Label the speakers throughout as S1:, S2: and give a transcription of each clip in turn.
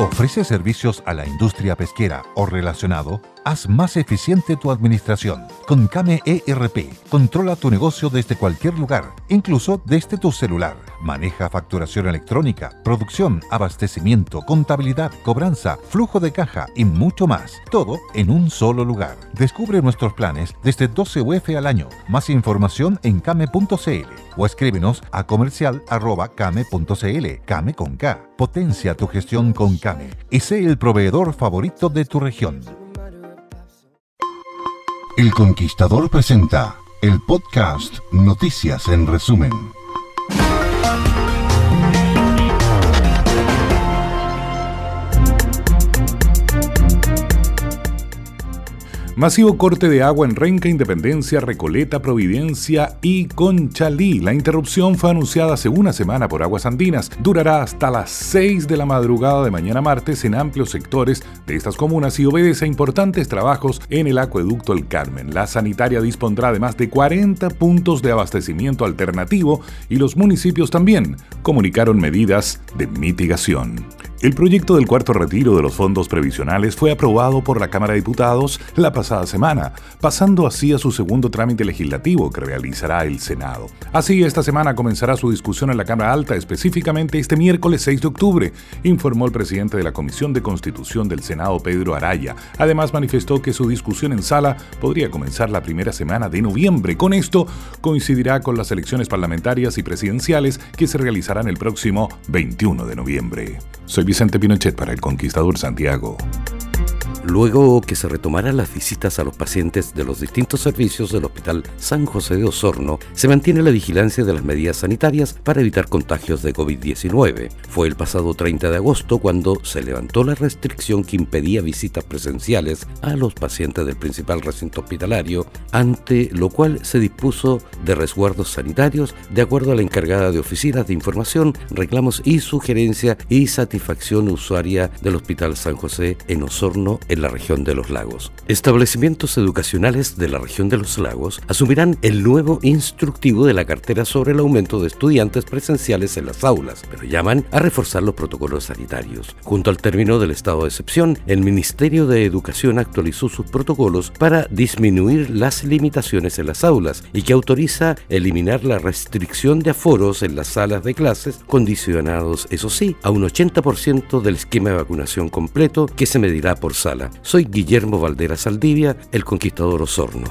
S1: ¿Ofrece servicios a la industria pesquera o relacionado? Haz más eficiente tu administración. Con Came ERP, controla tu negocio desde cualquier lugar, incluso desde tu celular. Maneja facturación electrónica, producción, abastecimiento, contabilidad, cobranza, flujo de caja y mucho más. Todo en un solo lugar. Descubre nuestros planes desde 12 UF al año. Más información en came.cl o escríbenos a comercial.came.cl. Came con K. Potencia tu gestión con Came y sé el proveedor favorito de tu región. El Conquistador presenta el podcast Noticias en Resumen.
S2: Masivo corte de agua en Renca, Independencia, Recoleta, Providencia y Conchalí. La interrupción fue anunciada hace una semana por Aguas Andinas. Durará hasta las 6 de la madrugada de mañana martes en amplios sectores de estas comunas y obedece a importantes trabajos en el acueducto El Carmen. La sanitaria dispondrá de más de 40 puntos de abastecimiento alternativo y los municipios también comunicaron medidas de mitigación. El proyecto del cuarto retiro de los fondos previsionales fue aprobado por la Cámara de Diputados la pasada semana, pasando así a su segundo trámite legislativo que realizará el Senado. Así, esta semana comenzará su discusión en la Cámara Alta, específicamente este miércoles 6 de octubre, informó el presidente de la Comisión de Constitución del Senado, Pedro Araya. Además, manifestó que su discusión en sala podría comenzar la primera semana de noviembre. Con esto, coincidirá con las elecciones parlamentarias y presidenciales que se realizarán el próximo 21 de noviembre. Soy Vicente Pinochet para El Conquistador Santiago.
S3: Luego que se retomaran las visitas a los pacientes de los distintos servicios del Hospital San José de Osorno, se mantiene la vigilancia de las medidas sanitarias para evitar contagios de COVID-19. Fue el pasado 30 de agosto cuando se levantó la restricción que impedía visitas presenciales a los pacientes del principal recinto hospitalario, ante lo cual se dispuso de resguardos sanitarios de acuerdo a la encargada de oficinas de información, reclamos y sugerencia y satisfacción usuaria del Hospital San José en Osorno, en la región de los lagos. Establecimientos educacionales de la región de los lagos asumirán el nuevo instructivo de la cartera sobre el aumento de estudiantes presenciales en las aulas, pero llaman a reforzar los protocolos sanitarios. Junto al término del estado de excepción, el Ministerio de Educación actualizó sus protocolos para disminuir las limitaciones en las aulas y que autoriza eliminar la restricción de aforos en las salas de clases, condicionados, eso sí, a un 80% del esquema de vacunación completo que se medirá por sala. Soy Guillermo Valdera Saldivia, el conquistador Osorno.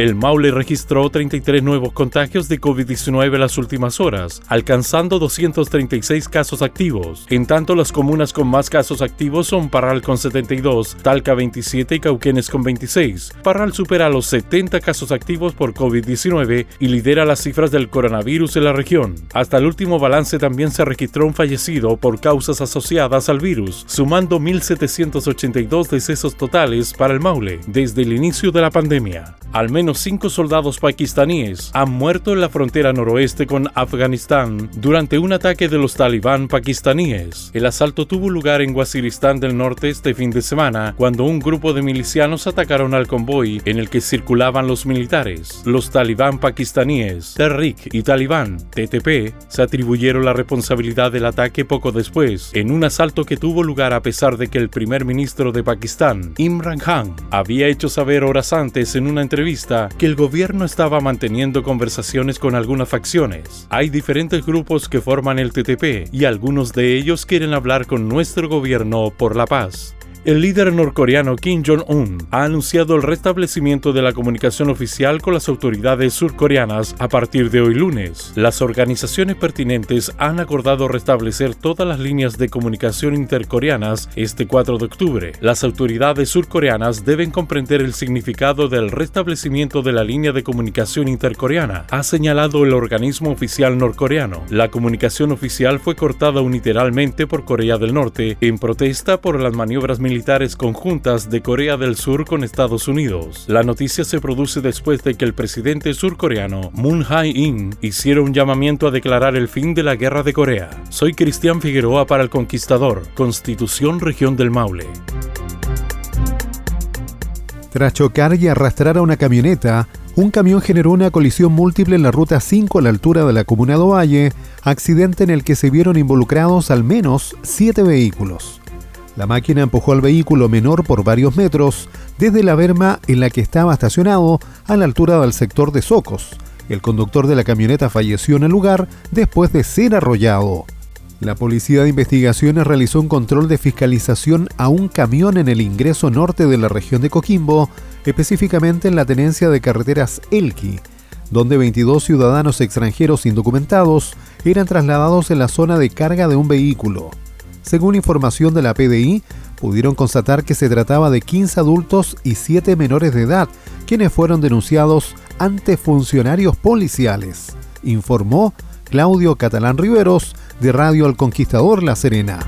S4: El Maule registró 33 nuevos contagios de COVID-19 en las últimas horas, alcanzando 236 casos activos. En tanto, las comunas con más casos activos son Parral con 72, Talca 27 y Cauquenes con 26. Parral supera los 70 casos activos por COVID-19 y lidera las cifras del coronavirus en la región. Hasta el último balance también se registró un fallecido por causas asociadas al virus, sumando 1.782 decesos totales para el Maule desde el inicio de la pandemia. Al menos cinco soldados pakistaníes han muerto en la frontera noroeste con Afganistán durante un ataque de los talibán pakistaníes. El asalto tuvo lugar en Waziristán del Norte este fin de semana, cuando un grupo de milicianos atacaron al convoy en el que circulaban los militares. Los talibán pakistaníes, Tehrik y Talibán, TTP, se atribuyeron la responsabilidad del ataque poco después, en un asalto que tuvo lugar a pesar de que el primer ministro de Pakistán, Imran Khan, había hecho saber horas antes en una entrevista que el gobierno estaba manteniendo conversaciones con algunas facciones. Hay diferentes grupos que forman el TTP y algunos de ellos quieren hablar con nuestro gobierno por la paz. El líder norcoreano Kim Jong-un ha anunciado el restablecimiento de la comunicación oficial con las autoridades surcoreanas a partir de hoy lunes. Las organizaciones pertinentes han acordado restablecer todas las líneas de comunicación intercoreanas este 4 de octubre. Las autoridades surcoreanas deben comprender el significado del restablecimiento de la línea de comunicación intercoreana, ha señalado el organismo oficial norcoreano. La comunicación oficial fue cortada unilateralmente por Corea del Norte en protesta por las maniobras militares militares conjuntas de Corea del Sur con Estados Unidos. La noticia se produce después de que el presidente surcoreano Moon Jae-in hiciera un llamamiento a declarar el fin de la guerra de Corea. Soy Cristian Figueroa para El Conquistador, Constitución Región del Maule.
S5: Tras chocar y arrastrar a una camioneta, un camión generó una colisión múltiple en la ruta 5 a la altura de la comuna Valle, accidente en el que se vieron involucrados al menos siete vehículos. La máquina empujó al vehículo menor por varios metros desde la berma en la que estaba estacionado a la altura del sector de Socos. El conductor de la camioneta falleció en el lugar después de ser arrollado. La Policía de Investigaciones realizó un control de fiscalización a un camión en el ingreso norte de la región de Coquimbo, específicamente en la tenencia de carreteras Elqui, donde 22 ciudadanos extranjeros indocumentados eran trasladados en la zona de carga de un vehículo. Según información de la PDI, pudieron constatar que se trataba de 15 adultos y 7 menores de edad, quienes fueron denunciados ante funcionarios policiales, informó Claudio Catalán Riveros de Radio El Conquistador La Serena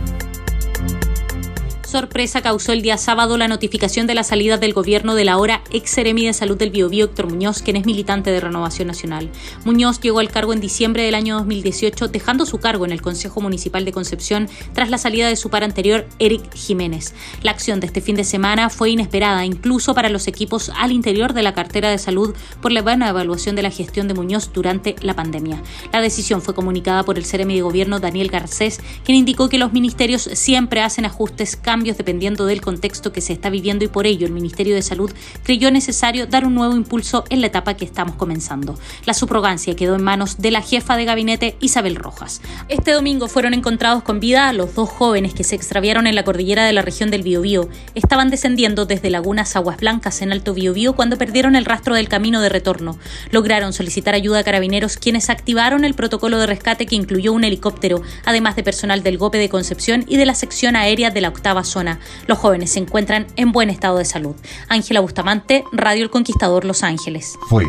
S6: sorpresa causó el día sábado la notificación de la salida del gobierno de la ahora ex seremi de salud del Biobío, Héctor Muñoz, quien es militante de Renovación Nacional. Muñoz llegó al cargo en diciembre del año 2018, dejando su cargo en el Consejo Municipal de Concepción tras la salida de su par anterior, Eric Jiménez. La acción de este fin de semana fue inesperada, incluso para los equipos al interior de la cartera de salud, por la buena evaluación de la gestión de Muñoz durante la pandemia. La decisión fue comunicada por el seremi de gobierno Daniel Garcés, quien indicó que los ministerios siempre hacen ajustes, cambios dependiendo del contexto que se está viviendo y por ello el Ministerio de Salud creyó necesario dar un nuevo impulso en la etapa que estamos comenzando. La subrogancia quedó en manos de la jefa de gabinete Isabel Rojas. Este domingo fueron encontrados con vida los dos jóvenes que se extraviaron en la cordillera de la región del Biobío. Estaban descendiendo desde lagunas Aguas Blancas en Alto Biobío cuando perdieron el rastro del camino de retorno. Lograron solicitar ayuda a carabineros quienes activaron el protocolo de rescate que incluyó un helicóptero, además de personal del GOPE de Concepción y de la sección aérea de la octava Los jóvenes se encuentran en buen estado de salud. Ángela Bustamante, Radio El Conquistador Los Ángeles.
S1: Fue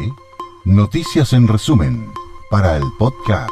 S1: Noticias en resumen para el podcast.